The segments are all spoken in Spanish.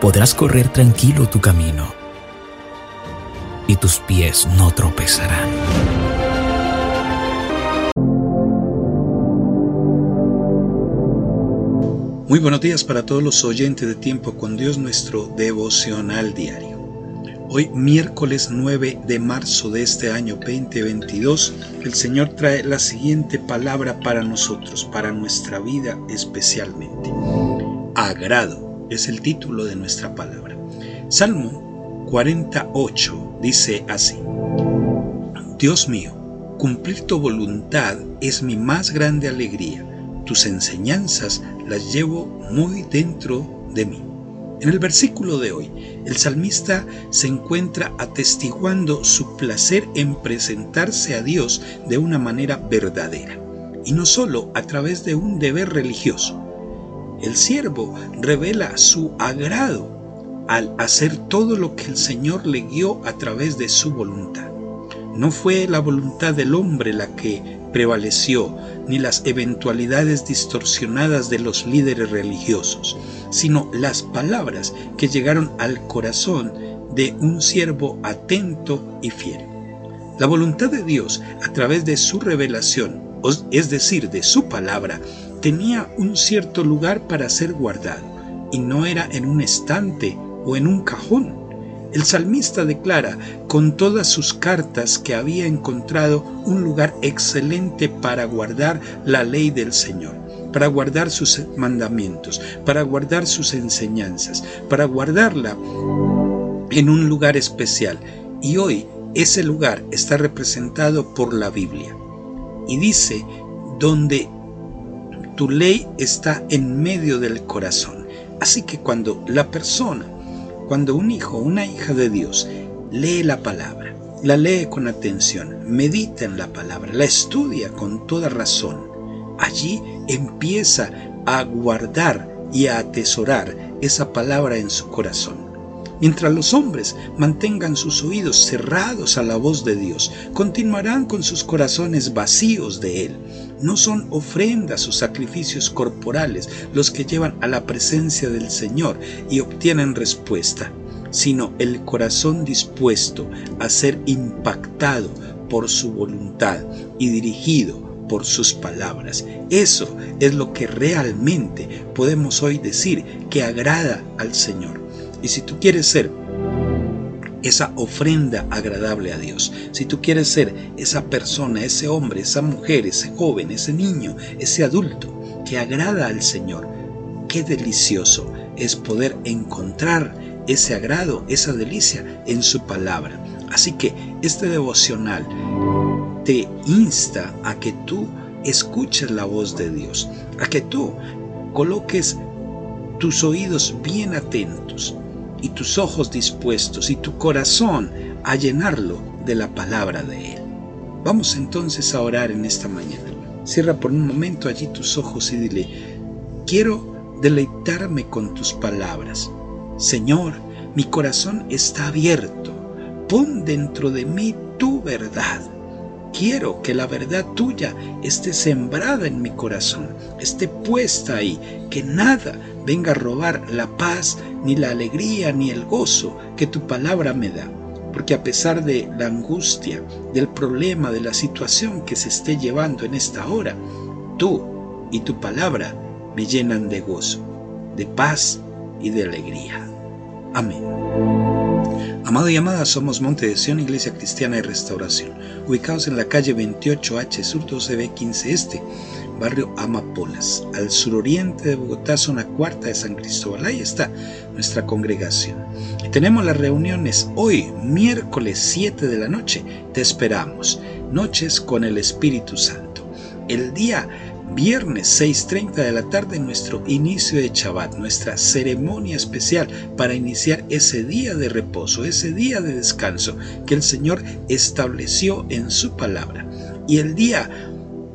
Podrás correr tranquilo tu camino y tus pies no tropezarán. Muy buenos días para todos los oyentes de Tiempo con Dios, nuestro devocional diario. Hoy, miércoles 9 de marzo de este año 2022, el Señor trae la siguiente palabra para nosotros, para nuestra vida especialmente. Agrado es el título de nuestra palabra. Salmo 48 dice así. Dios mío, cumplir tu voluntad es mi más grande alegría. Tus enseñanzas las llevo muy dentro de mí. En el versículo de hoy, el salmista se encuentra atestiguando su placer en presentarse a Dios de una manera verdadera, y no solo a través de un deber religioso. El siervo revela su agrado al hacer todo lo que el Señor le guió a través de su voluntad. No fue la voluntad del hombre la que prevaleció, ni las eventualidades distorsionadas de los líderes religiosos, sino las palabras que llegaron al corazón de un siervo atento y fiel. La voluntad de Dios a través de su revelación, es decir, de su palabra, tenía un cierto lugar para ser guardado, y no era en un estante o en un cajón, el salmista declara con todas sus cartas que había encontrado un lugar excelente para guardar la ley del Señor, para guardar sus mandamientos, para guardar sus enseñanzas, para guardarla en un lugar especial. Y hoy ese lugar está representado por la Biblia. Y dice, donde tu ley está en medio del corazón. Así que cuando la persona cuando un hijo o una hija de Dios lee la palabra, la lee con atención, medita en la palabra, la estudia con toda razón, allí empieza a guardar y a atesorar esa palabra en su corazón. Mientras los hombres mantengan sus oídos cerrados a la voz de Dios, continuarán con sus corazones vacíos de Él. No son ofrendas o sacrificios corporales los que llevan a la presencia del Señor y obtienen respuesta, sino el corazón dispuesto a ser impactado por su voluntad y dirigido por sus palabras. Eso es lo que realmente podemos hoy decir que agrada al Señor. Y si tú quieres ser esa ofrenda agradable a Dios, si tú quieres ser esa persona, ese hombre, esa mujer, ese joven, ese niño, ese adulto que agrada al Señor, qué delicioso es poder encontrar ese agrado, esa delicia en su palabra. Así que este devocional te insta a que tú escuches la voz de Dios, a que tú coloques tus oídos bien atentos y tus ojos dispuestos y tu corazón a llenarlo de la palabra de Él. Vamos entonces a orar en esta mañana. Cierra por un momento allí tus ojos y dile, quiero deleitarme con tus palabras. Señor, mi corazón está abierto. Pon dentro de mí tu verdad. Quiero que la verdad tuya esté sembrada en mi corazón, esté puesta ahí, que nada venga a robar la paz, ni la alegría, ni el gozo que tu palabra me da. Porque a pesar de la angustia, del problema, de la situación que se esté llevando en esta hora, tú y tu palabra me llenan de gozo, de paz y de alegría. Amén. Amado y amada, somos Monte de Sion, Iglesia Cristiana de Restauración, ubicados en la calle 28H Sur 12B15 Este, barrio Amapolas, al suroriente de Bogotá, zona cuarta de San Cristóbal. Ahí está nuestra congregación. Y tenemos las reuniones hoy, miércoles 7 de la noche. Te esperamos. Noches con el Espíritu Santo. El día viernes 6.30 de la tarde nuestro inicio de Shabbat, nuestra ceremonia especial para iniciar ese día de reposo, ese día de descanso que el Señor estableció en su palabra. Y el día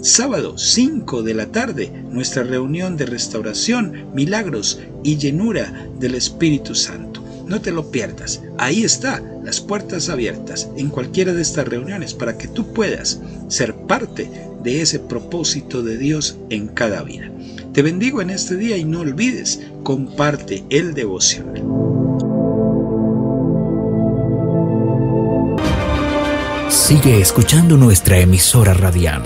sábado 5 de la tarde, nuestra reunión de restauración, milagros y llenura del Espíritu Santo. No te lo pierdas. Ahí está, las puertas abiertas en cualquiera de estas reuniones para que tú puedas ser parte de ese propósito de Dios en cada vida. Te bendigo en este día y no olvides, comparte el devocional. Sigue escuchando nuestra emisora radial.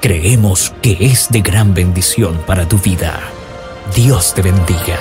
Creemos que es de gran bendición para tu vida. Dios te bendiga.